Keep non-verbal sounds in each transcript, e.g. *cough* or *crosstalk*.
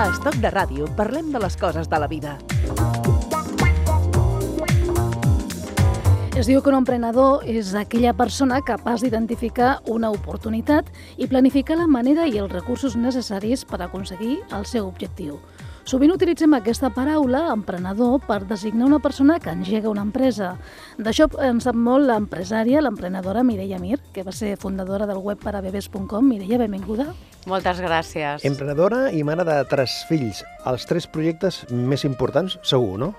A Estoc de Ràdio parlem de les coses de la vida. Es diu que un emprenedor és aquella persona capaç d'identificar una oportunitat i planificar la manera i els recursos necessaris per aconseguir el seu objectiu. Sovint utilitzem aquesta paraula, emprenedor, per designar una persona que engega una empresa. D'això en sap molt l'empresària, l'emprenedora Mireia Mir, que va ser fundadora del web parabebes.com. Mireia, benvinguda. Moltes gràcies. Emprenedora i mare de tres fills. Els tres projectes més importants, segur, no?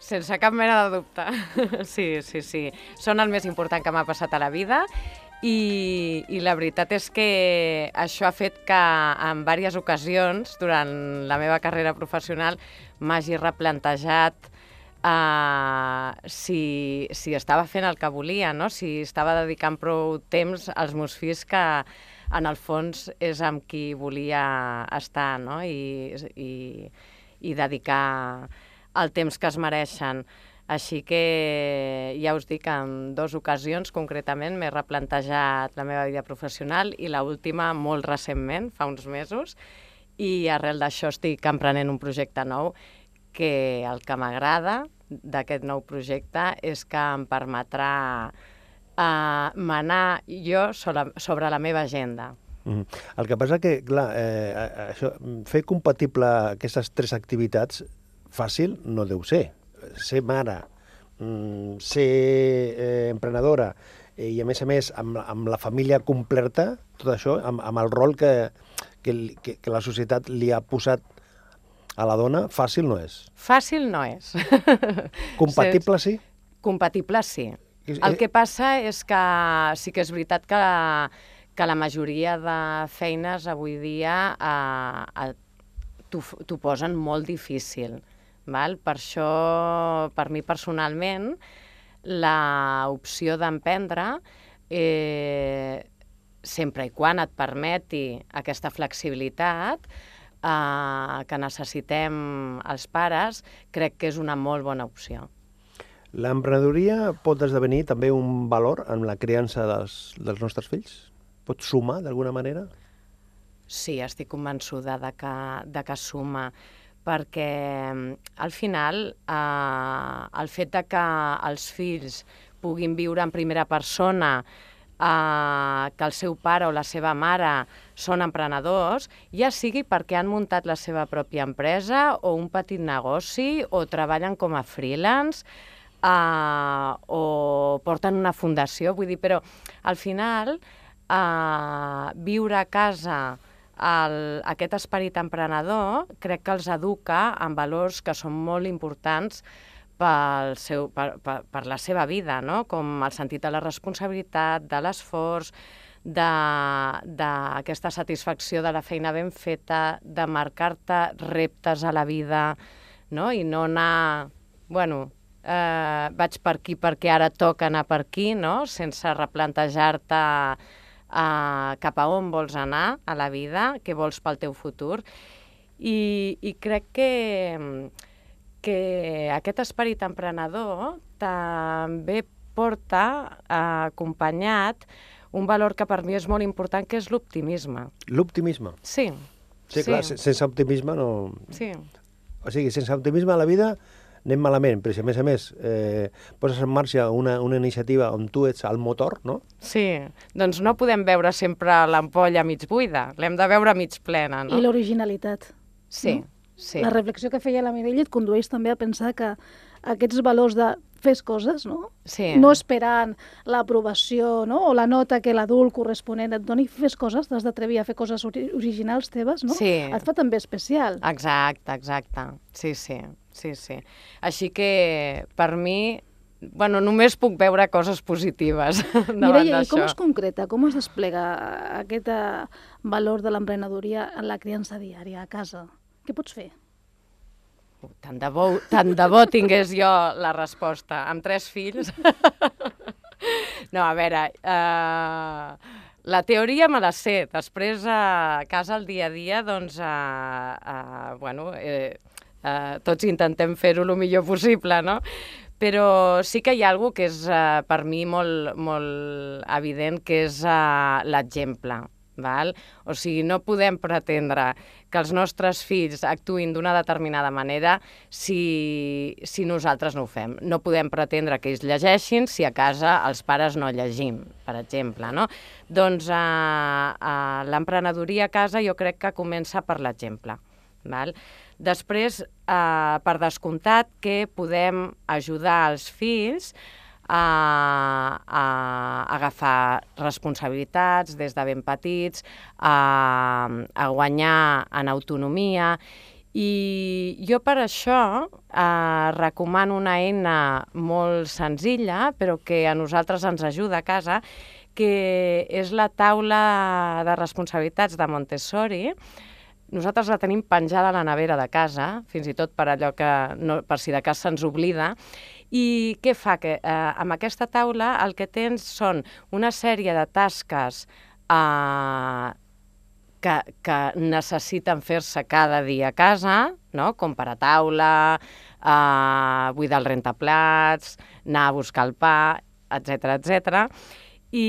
Sense cap mena de dubte. *laughs* Sí, sí, sí. Són el més important que m'ha passat a la vida i, i la veritat és que això ha fet que en diverses ocasions durant la meva carrera professional m'hagi replantejat uh, si, si estava fent el que volia, no? si estava dedicant prou temps als meus fills que en el fons és amb qui volia estar no? I, i, i dedicar el temps que es mereixen. Així que ja us dic, en dues ocasions concretament m'he replantejat la meva vida professional i la última molt recentment, fa uns mesos, i arrel d'això estic emprenent un projecte nou que el que m'agrada d'aquest nou projecte és que em permetrà uh, manar jo sobre, sobre la meva agenda. Mm. El que passa que, clar, eh, això, fer compatible aquestes tres activitats fàcil no deu ser. Ser mare, mm, ser eh, emprenedora eh, i, a més a més, amb, amb la família completa, tot això, amb, amb el rol que, que, que, que la societat li ha posat a la dona, fàcil no és. Fàcil no és. *laughs* Compatible sí? Compatible sí. El que passa és que sí que és veritat que, que la majoria de feines avui dia eh, t'ho posen molt difícil. Val? Per això, per mi personalment, l'opció d'emprendre, eh, sempre i quan et permeti aquesta flexibilitat eh, que necessitem els pares, crec que és una molt bona opció. L'emprenedoria pot esdevenir també un valor en la criança dels, dels nostres fills? Pot sumar d'alguna manera? Sí, estic convençuda de que, de que suma perquè al final eh, el fet de que els fills puguin viure en primera persona eh, que el seu pare o la seva mare són emprenedors, ja sigui perquè han muntat la seva pròpia empresa o un petit negoci o treballen com a freelance eh, o porten una fundació, vull dir, però al final eh, viure a casa el, aquest esperit emprenedor crec que els educa en valors que són molt importants pel seu, per, per, per la seva vida, no? com el sentit de la responsabilitat, de l'esforç, d'aquesta satisfacció de la feina ben feta, de marcar-te reptes a la vida, no? i no anar, bueno, eh, vaig per aquí perquè ara toca anar per aquí, no? sense replantejar-te uh, cap a on vols anar a la vida, què vols pel teu futur. I, i crec que, que aquest esperit emprenedor també porta uh, acompanyat un valor que per mi és molt important, que és l'optimisme. L'optimisme? Sí. Sí, clar, sí. sense optimisme no... Sí. O sigui, sense optimisme a la vida anem malament, però si a més a més eh, poses en marxa una, una iniciativa on tu ets el motor, no? Sí, doncs no podem veure sempre l'ampolla mig buida, l'hem de veure mig plena, no? I l'originalitat. Sí, no? sí. La reflexió que feia la Mireia et condueix també a pensar que aquests valors de fes coses, no? Sí. No esperant l'aprovació no? o la nota que l'adult corresponent et doni, fes coses, t'has d'atrevir a fer coses ori originals teves, no? Sí. Et fa també especial. Exacte, exacte. Sí, sí, sí, sí. Així que, per mi, bueno, només puc veure coses positives *laughs* davant Mireia, i com es concreta, com es desplega aquest eh, valor de l'emprenedoria en la criança diària a casa? Què pots fer? Tant de, bo, tant de bo tingués jo la resposta. Amb tres fills... *laughs* no, a veure... Uh, la teoria me la sé. Després, a casa, al dia a dia, doncs, uh, uh, bueno, eh, uh, tots intentem fer-ho el millor possible, no? Però sí que hi ha alguna que és uh, per mi molt, molt evident, que és uh, l'exemple. Val? O sigui, no podem pretendre que els nostres fills actuïn d'una determinada manera si, si nosaltres no ho fem. No podem pretendre que ells llegeixin si a casa els pares no llegim, per exemple. No? Doncs eh, eh, l'emprenedoria a casa jo crec que comença per l'exemple. Val? Després, eh, per descomptat, que podem ajudar els fills a, a agafar responsabilitats des de ben petits, a, a guanyar en autonomia i jo per això eh, recomano una eina molt senzilla, però que a nosaltres ens ajuda a casa, que és la taula de responsabilitats de Montessori. Nosaltres la tenim penjada a la nevera de casa, fins i tot per allò que, no, per si de cas se'ns oblida, i què fa? Que eh, amb aquesta taula el que tens són una sèrie de tasques eh, que, que necessiten fer-se cada dia a casa, no? com per a taula, eh, buidar el rentaplats, anar a buscar el pa, etc etc. I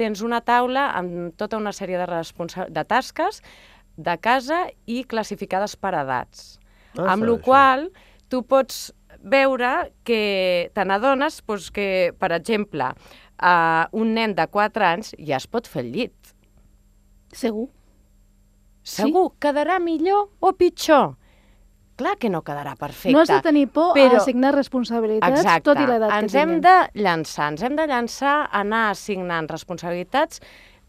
tens una taula amb tota una sèrie de, de tasques de casa i classificades per edats. Ah, amb la qual tu pots veure que te n'adones doncs, que, per exemple, uh, un nen de 4 anys ja es pot fer el llit. Segur. Segur. Sí? Quedarà millor o pitjor? Clar que no quedarà perfecte. No has de tenir por però... a assignar responsabilitats, Exacte. tot i l'edat que Ens hem de llançar, ens hem de llançar a anar assignant responsabilitats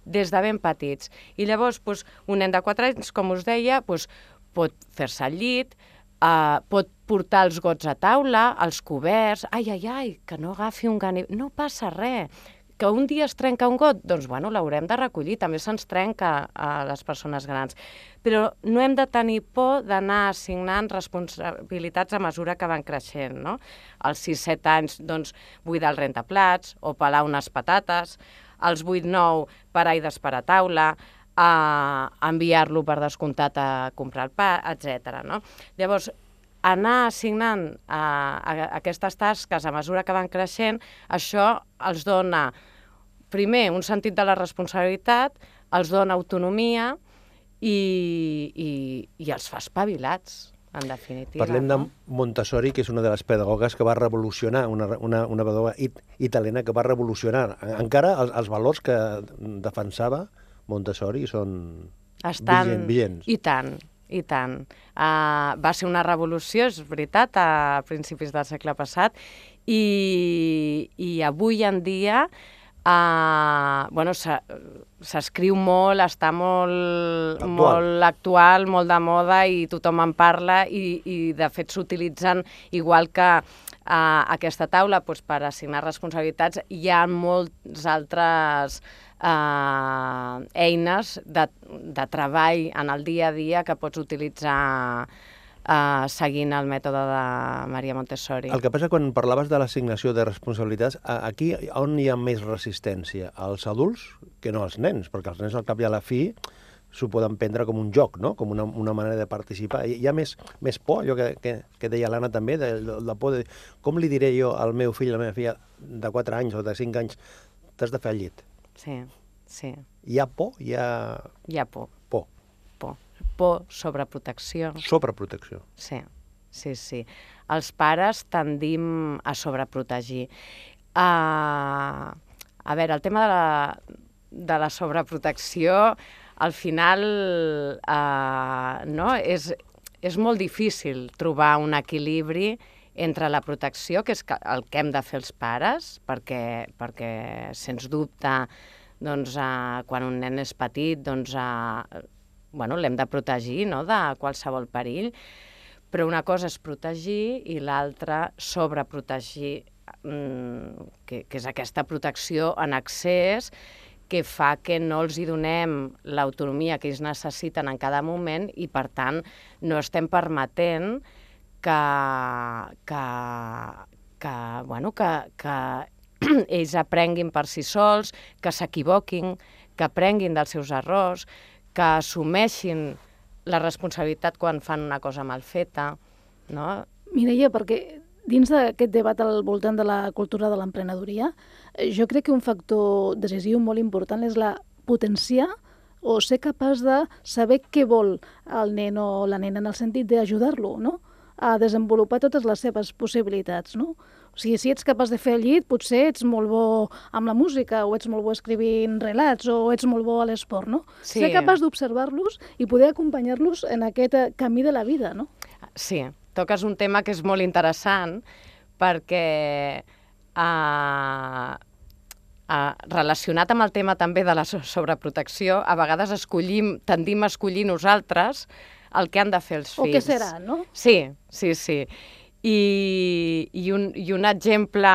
des de ben petits. I llavors, doncs, un nen de 4 anys, com us deia, doncs, pot fer-se el llit, Uh, pot portar els gots a taula, els coberts... Ai, ai, ai, que no agafi un ganivet... No passa res. Que un dia es trenca un got, doncs, bueno, l'haurem de recollir. També se'ns trenca a les persones grans. Però no hem de tenir por d'anar assignant responsabilitats a mesura que van creixent, no? Als 6-7 anys, doncs, buidar el rentaplats o pelar unes patates. Als 8-9, parar i desparar taula a enviar-lo per descomptat a comprar el pa, etc. No? Llavors, anar assignant a, a, a aquestes tasques a mesura que van creixent, això els dona, primer, un sentit de la responsabilitat, els dona autonomia i, i, i els fa espavilats en definitiva. Parlem de Montessori, que és una de les pedagogues que va revolucionar, una, una, una pedagoga it, italiana que va revolucionar encara els, els valors que defensava Montessori són Estan... vigents. I tant, i tant. Uh, va ser una revolució, és veritat, a principis del segle passat, i, i avui en dia uh, bueno, s'escriu molt, està molt actual. molt actual, molt de moda i tothom en parla i, i de fet s'utilitzen igual que uh, aquesta taula doncs, per assignar responsabilitats. Hi ha molts altres eh, eines de, de treball en el dia a dia que pots utilitzar eh, seguint el mètode de Maria Montessori. El que passa quan parlaves de l'assignació de responsabilitats, aquí on hi ha més resistència? Als adults que no als nens, perquè els nens al cap i a la fi s'ho poden prendre com un joc, no? com una, una manera de participar. Hi ha més, més por, allò que, que, que deia l'Anna també, de, de, de por de com li diré jo al meu fill, a la meva filla de 4 anys o de 5 anys, t'has de fer el llit. Sí, sí. Hi ha por? Hi ha... Hi ha por. Por. Sobreprotecció. Sobreprotecció. Sí, sí, sí. Els pares tendim a sobreprotegir. Uh, a veure, el tema de la, de la sobreprotecció, al final, uh, no? és, és molt difícil trobar un equilibri entre la protecció, que és el que hem de fer els pares, perquè, perquè sens dubte, doncs, eh, quan un nen és petit, doncs, eh, bueno, l'hem de protegir no? de qualsevol perill, però una cosa és protegir i l'altra sobreprotegir, mm, que, que és aquesta protecció en excés que fa que no els hi donem l'autonomia que ells necessiten en cada moment i, per tant, no estem permetent que, que, que, bueno, que, que *clears throat* ells aprenguin per si sols, que s'equivoquin, que aprenguin dels seus errors, que assumeixin la responsabilitat quan fan una cosa mal feta, no? Mireia, perquè dins d'aquest debat al voltant de la cultura de l'emprenedoria, eh, jo crec que un factor decisiu molt important és la potenciar o ser capaç de saber què vol el nen o la nena en el sentit d'ajudar-lo, no? a desenvolupar totes les seves possibilitats, no? O sigui, si ets capaç de fer el llit, potser ets molt bo amb la música, o ets molt bo escrivint relats, o ets molt bo a l'esport, no? Sí. Ser capaç d'observar-los i poder acompanyar-los en aquest eh, camí de la vida, no? Sí, toques un tema que és molt interessant perquè uh, uh, relacionat amb el tema també de la so- sobreprotecció, a vegades escollim, tendim a escollir nosaltres el que han de fer els O fills. què serà, no? Sí, sí, sí. I, i, un, I un exemple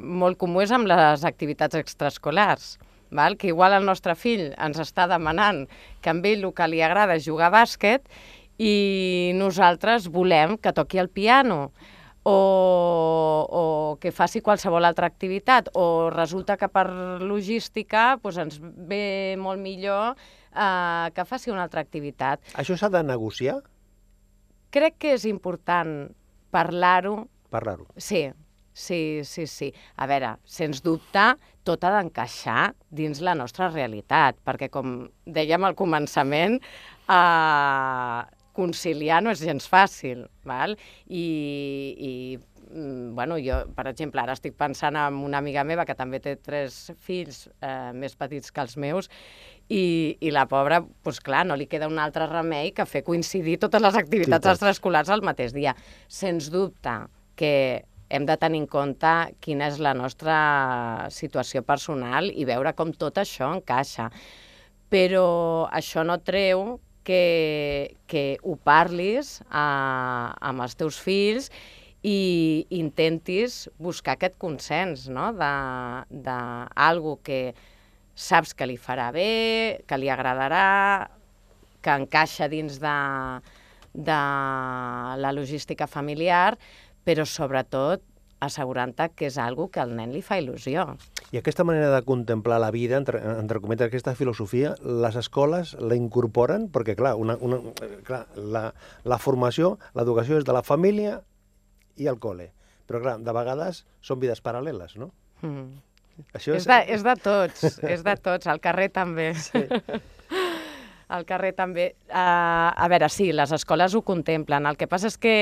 molt comú és amb les activitats extraescolars, val? que igual el nostre fill ens està demanant que amb ell el que li agrada és jugar a bàsquet i nosaltres volem que toqui el piano o, o que faci qualsevol altra activitat, o resulta que per logística doncs ens ve molt millor eh, que faci una altra activitat. Això s'ha de negociar? Crec que és important parlar-ho Parlar-ho. Sí, sí, sí, sí. A veure, sens dubte, tot ha d'encaixar dins la nostra realitat, perquè, com dèiem al començament, eh, conciliar no és gens fàcil, val? I, i mm, bueno, jo, per exemple, ara estic pensant en una amiga meva que també té tres fills eh, més petits que els meus i, i la pobra, doncs clar, no li queda un altre remei que fer coincidir totes les activitats Activitats. extraescolars al mateix dia. Sens dubte que hem de tenir en compte quina és la nostra situació personal i veure com tot això encaixa. Però això no treu que, que ho parlis a, amb els teus fills i intentis buscar aquest consens, no?, algo que saps que li farà bé, que li agradarà, que encaixa dins de, de la logística familiar, però sobretot assegurant-te que és algo que al nen li fa il·lusió. I aquesta manera de contemplar la vida, entre, entre cometes, aquesta filosofia, les escoles la incorporen? Perquè, clar, una, una, clar la, la formació, l'educació és de la família i el col·le. Però, clar, de vegades són vides paral·leles, no? Mm. Això És, de, és de tots, és de tots, al carrer també. Sí. Al carrer també. Uh, a veure, sí, les escoles ho contemplen. El que passa és que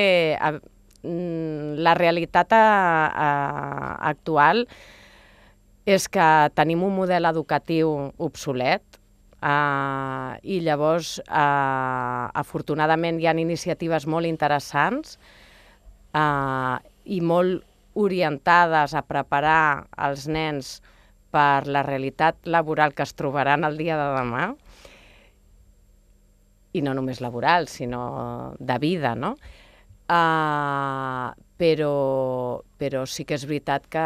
mm, la realitat a, a, actual és que tenim un model educatiu obsolet uh, i llavors, uh, afortunadament, hi ha iniciatives molt interessants uh, i molt orientades a preparar els nens per la realitat laboral que es trobaran el dia de demà, i no només laboral, sinó de vida, no? Uh, però, però sí que és veritat que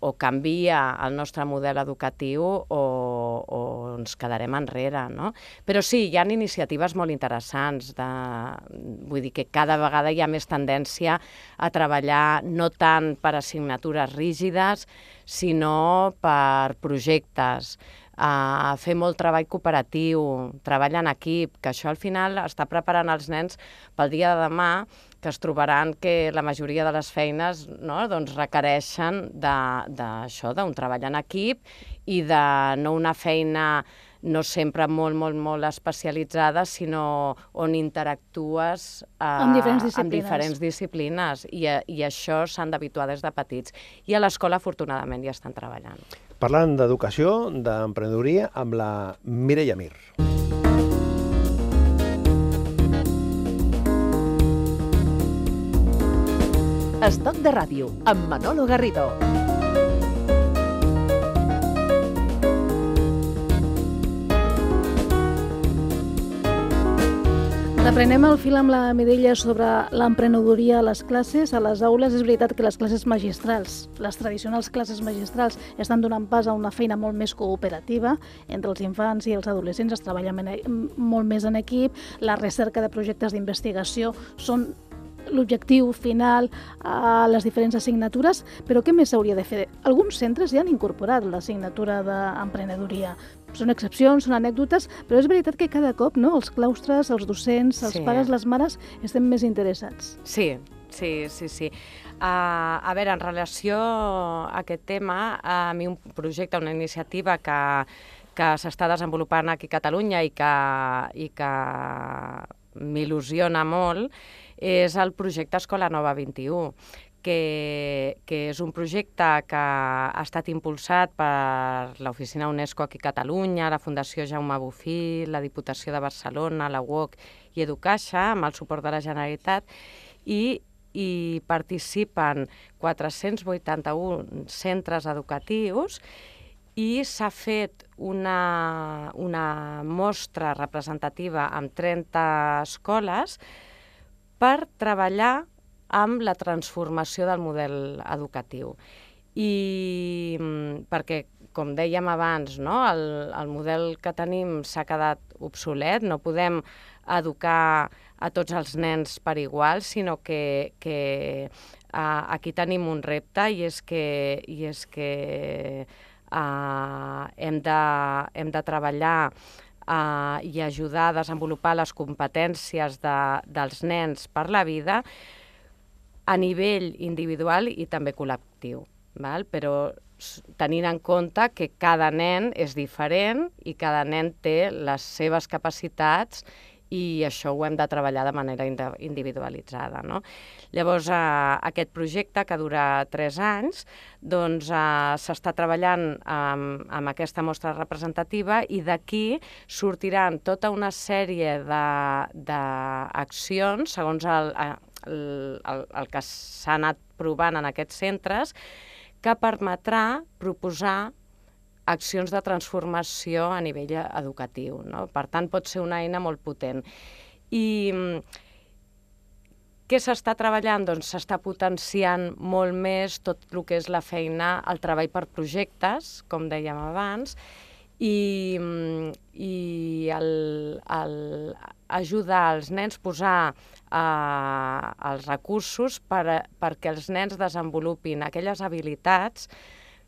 o canvia el nostre model educatiu o, o ens quedarem enrere, no? Però sí, hi ha iniciatives molt interessants, de, vull dir que cada vegada hi ha més tendència a treballar no tant per assignatures rígides, sinó per projectes, a fer molt treball cooperatiu, treball en equip, que això al final està preparant els nens pel dia de demà, que es trobaran que la majoria de les feines no, doncs requereixen d'això, d'un treball en equip i de no una feina no sempre molt, molt, molt especialitzada, sinó on interactues eh, Amb diferents amb disciplines. diferents disciplines i, eh, i això s'han d'habituar des de petits. I a l'escola, afortunadament, ja estan treballant. Parlant d'educació, d'emprenedoria, amb la Mireia Mir. Estoc de ràdio, amb Manolo Garrido. Reprenem el fil amb la Mireia sobre l'emprenedoria a les classes. A les aules és veritat que les classes magistrals, les tradicionals classes magistrals, estan donant pas a una feina molt més cooperativa entre els infants i els adolescents. Es treballa e- molt més en equip, la recerca de projectes d'investigació són l'objectiu final a les diferents assignatures, però què més s'hauria de fer? Alguns centres ja han incorporat l'assignatura d'emprenedoria. Són excepcions, són anècdotes, però és veritat que cada cop no, els claustres, els docents, els Sí. pares, les mares, estem més interessats. Sí, sí, sí, sí. Uh, a veure, en relació a aquest tema, a mi un projecte, una iniciativa que, que s'està desenvolupant aquí a Catalunya i que, i que m'il·lusiona molt, és el projecte Escola Nova 21, que, que és un projecte que ha estat impulsat per l'Oficina UNESCO aquí a Catalunya, la Fundació Jaume Bufí, la Diputació de Barcelona, la UOC i Educaixa, amb el suport de la Generalitat, i hi participen 481 centres educatius i s'ha fet una, una mostra representativa amb 30 escoles per treballar amb la transformació del model educatiu. I mm, perquè, com dèiem abans, no, el, el model que tenim s'ha quedat obsolet, no podem educar a tots els nens per igual, sinó que, que uh, aquí tenim un repte i és que, i és que uh, hem, de, hem de treballar uh, i ajudar a desenvolupar les competències de, dels nens per la vida a nivell individual i també col·lectiu. Val? Però tenint en compte que cada nen és diferent i cada nen té les seves capacitats i això ho hem de treballar de manera individualitzada. No? Llavors, eh, aquest projecte, que dura tres anys, doncs eh, s'està treballant amb, amb aquesta mostra representativa i d'aquí sortiran tota una sèrie d'accions, segons el, eh, el, el, el que s'ha anat provant en aquests centres, que permetrà proposar accions de transformació a nivell educatiu. No? Per tant, pot ser una eina molt potent. I mm, què s'està treballant? Doncs s'està potenciant molt més tot el que és la feina, el treball per projectes, com dèiem abans, i, mm, i el, el ajudar els nens a posar eh, els recursos per, perquè els nens desenvolupin aquelles habilitats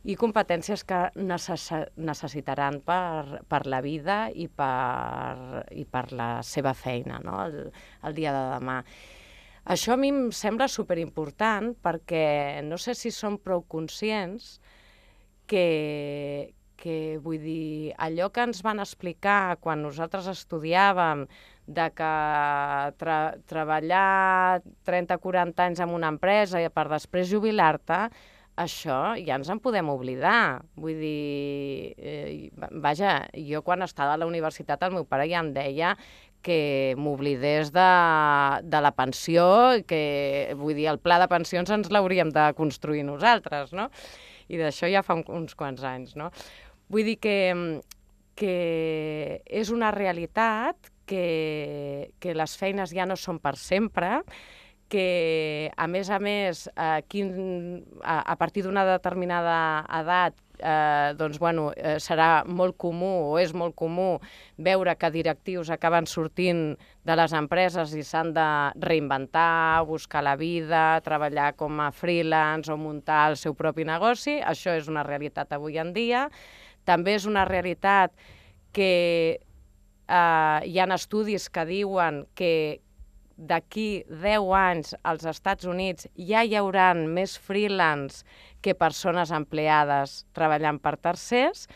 i competències que necess necessitaran per, per la vida i per, i per la seva feina no? el, el dia de demà. Això a mi em sembla superimportant perquè no sé si som prou conscients que, que vull dir, allò que ens van explicar quan nosaltres estudiàvem de que tra treballar 30-40 anys en una empresa i per després jubilar-te, això ja ens en podem oblidar. Vull dir, eh, vaja, jo quan estava a la universitat el meu pare ja em deia que m'oblidés de, de la pensió, que vull dir, el pla de pensions ens l'hauríem de construir nosaltres, no? I d'això ja fa uns quants anys, no? Vull dir que, que és una realitat que, que les feines ja no són per sempre, que, a més a més, a, quin, a, a partir d'una determinada edat eh, doncs, bueno, eh, serà molt comú o és molt comú veure que directius acaben sortint de les empreses i s'han de reinventar, buscar la vida, treballar com a freelance o muntar el seu propi negoci. Això és una realitat avui en dia. També és una realitat que eh, hi ha estudis que diuen que d'aquí 10 anys als Estats Units ja hi hauran més freelance que persones empleades treballant per tercers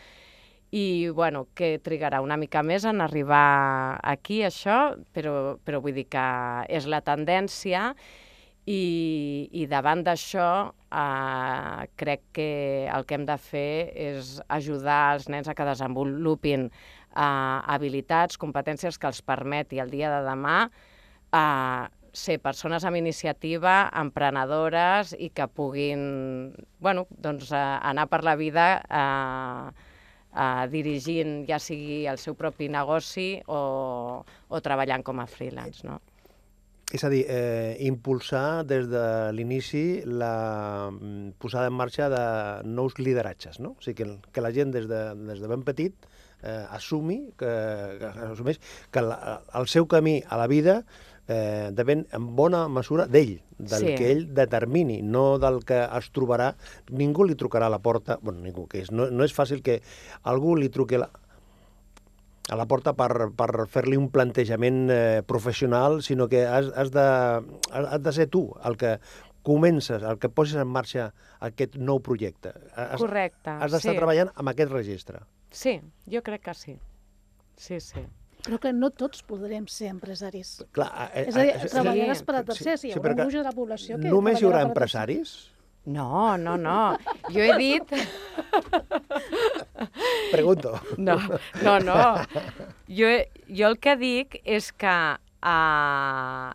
i bueno, que trigarà una mica més en arribar aquí, això, però, però vull dir que és la tendència i, i davant d'això eh, crec que el que hem de fer és ajudar els nens a que desenvolupin habilitats, competències que els permeti el dia de demà a ser persones amb iniciativa, emprenedores i que puguin bueno, doncs, a, anar per la vida a, a dirigint ja sigui el seu propi negoci o, o treballant com a freelance. No? És a dir, eh, impulsar des de l'inici la mm, posada en marxa de nous lideratges, no? O sigui, que, que la gent des de, des de ben petit eh, assumi, que, que, assumeix que la, el seu camí a la vida eh, depèn en bona mesura d'ell, del sí. que ell determini, no del que es trobarà. Ningú li trucarà a la porta, bueno, ningú, que és, no, no és fàcil que algú li truqui la, a la porta per, per fer-li un plantejament eh, professional, sinó que has, has, de, has de ser tu el que comences, el que posis en marxa aquest nou projecte, has, Correcte, has d'estar sí. treballant amb aquest registre. Sí, jo crec que sí. Sí, sí. Però que no tots podrem ser empresaris. Clar, eh, És a dir, eh, treballaràs sí, per a tercers, hi sí, haurà però un de la població que Només hi haurà a tercers. No, no, no. Jo he dit... Pregunto. No, no, no. Jo, jo el que dic és que uh,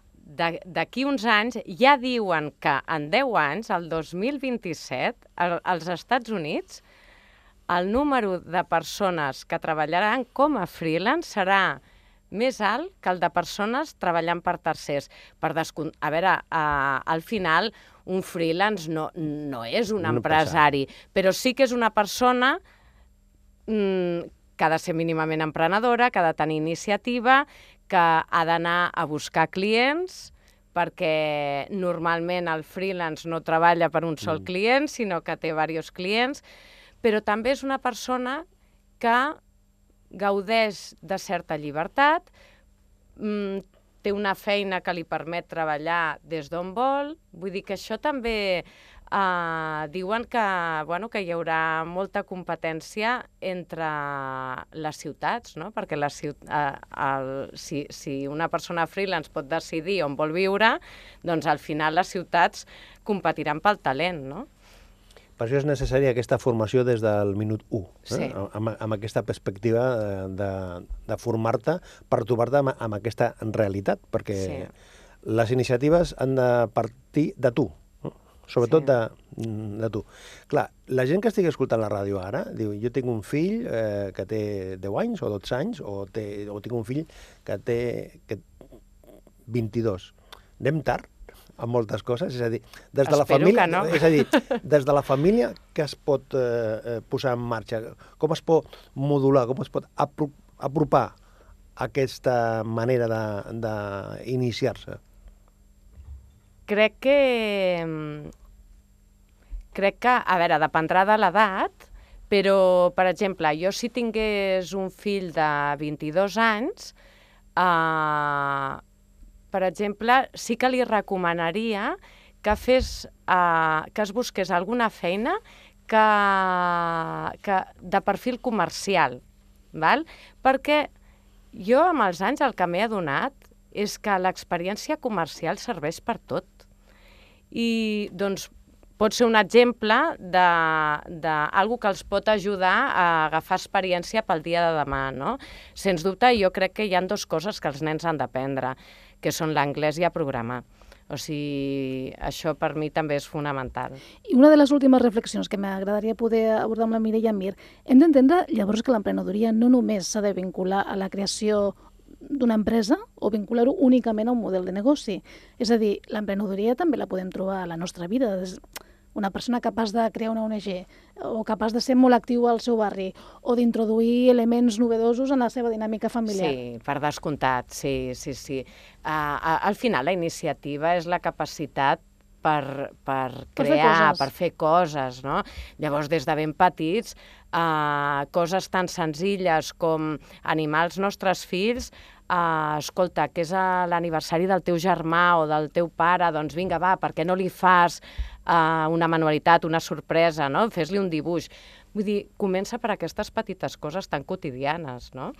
d'aquí uns anys ja diuen que en 10 anys, el 2027, al, als Estats Units, el número de persones que treballaran com a freelance serà més alt que el de persones treballant per tercers. Per descon... A veure, uh, al final, un freelance no, no és un Un empresari, però sí que és una persona mm, que ha de ser mínimament emprenedora, que ha de tenir iniciativa, que ha d'anar a buscar clients, perquè normalment el freelance no treballa per un sol client, sinó que té diversos clients, però també és una persona que gaudeix de certa llibertat, mm, té una feina que li permet treballar des d'on vol, vull dir que això també Uh, diuen que, bueno, que hi haurà molta competència entre les ciutats, no? perquè la ciut uh, el, si, si una persona freelance pot decidir on vol viure, doncs al final les ciutats competiran pel talent. No? Per això és necessària aquesta formació des del minut 1, eh? Sí. amb, amb aquesta perspectiva eh, de, de formar-te per trobar-te amb, amb aquesta realitat, perquè Sí. les iniciatives han de partir de tu, no? sobretot Sí. de, de tu. Clar, la gent que estigui escoltant la ràdio ara diu, jo tinc un fill eh, que té 10 anys o 12 anys, o, té, o tinc un fill que té que 22. Anem tard amb moltes coses, és a dir, des de la Espero família, que no. és a dir, des de la família que es pot eh, eh, posar en marxa, com es pot modular, com es pot apro apropar aquesta manera d'iniciar-se. Crec que... mm, Crec que, a veure, dependrà de l'edat, però, per exemple, jo si tingués un fill de 22 anys, eh, per exemple, sí que li recomanaria que fes, eh, que es busqués alguna feina que, que de perfil comercial, val? perquè jo amb els anys el que m'he adonat és que l'experiència comercial serveix per tot. I doncs pot ser un exemple d'algú que els pot ajudar a agafar experiència pel dia de demà, no? Sens dubte, jo crec que hi han dues coses que els nens han d'aprendre, que són l'anglès i a programar. O sigui, això per mi també és fonamental. I una de les últimes reflexions que m'agradaria poder abordar amb la Mireia Mir, hem d'entendre llavors que l'emprenedoria no només s'ha de vincular a la creació d'una empresa o vincular-ho únicament a un model de negoci. És a dir, l'emprenedoria també la podem trobar a la nostra vida. Des- Una persona capaç de crear una ONG o capaç de ser molt actiu al seu barri o d'introduir elements novedosos en la seva dinàmica familiar. Sí, per descomptat, sí, sí, sí. Uh, al final la iniciativa és la capacitat per, per Per fer crear, coses. per fer coses, no? Llavors, des de ben petits, uh, coses tan senzilles com animar els nostres fills Uh, escolta, que és l'aniversari del teu germà o del teu pare, doncs vinga, va, per què no li fas uh, una manualitat, una sorpresa, no? Fes-li un dibuix. Vull dir, comença per aquestes petites coses tan quotidianes, no?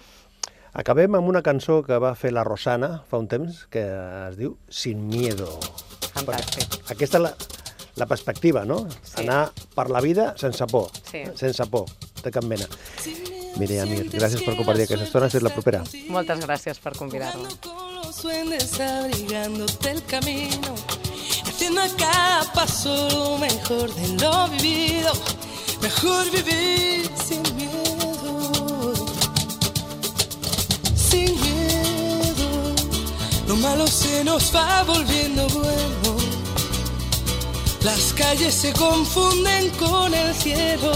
Acabem amb una cançó que va fer la Rosana fa un temps, que es diu Sin miedo. Fantàstic. Perquè Aquesta és la, la perspectiva, no? Sí. Anar per la vida sense por, Sí. sense por, de cap mena. Mireia Mir, gràcies per compartir aquesta estona, fins la propera. Moltes gràcies per convidar-me. Haciendo a cada paso lo mejor de lo vivido. Mejor vivir sin miedo, sin miedo. Lo malo se nos va volviendo bueno. Las calles se confunden con el cielo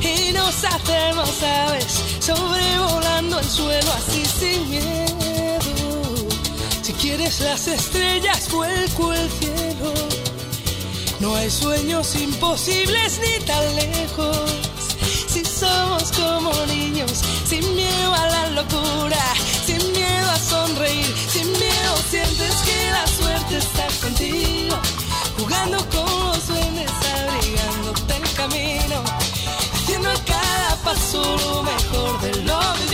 y nos hacemos aves sobrevolando el suelo así sin miedo. Si quieres las estrellas, vuelco el cielo. No hay sueños imposibles ni tan lejos. Si somos como niños, sin miedo a la locura, sin miedo a sonreír, sin miedo sientes que la suerte está contigo. Jugando con los duendes, abrigándote el camino, haciendo cada paso lo mejor de lo vivido.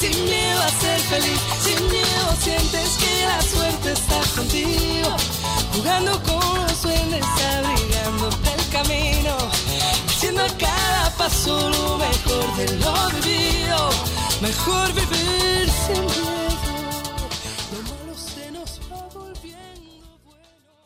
sin miedo a ser feliz, sin miedo sientes que la suerte está contigo, jugando con los duendes, abrigándote el camino, haciendo a cada paso lo mejor de lo vivido, mejor vivir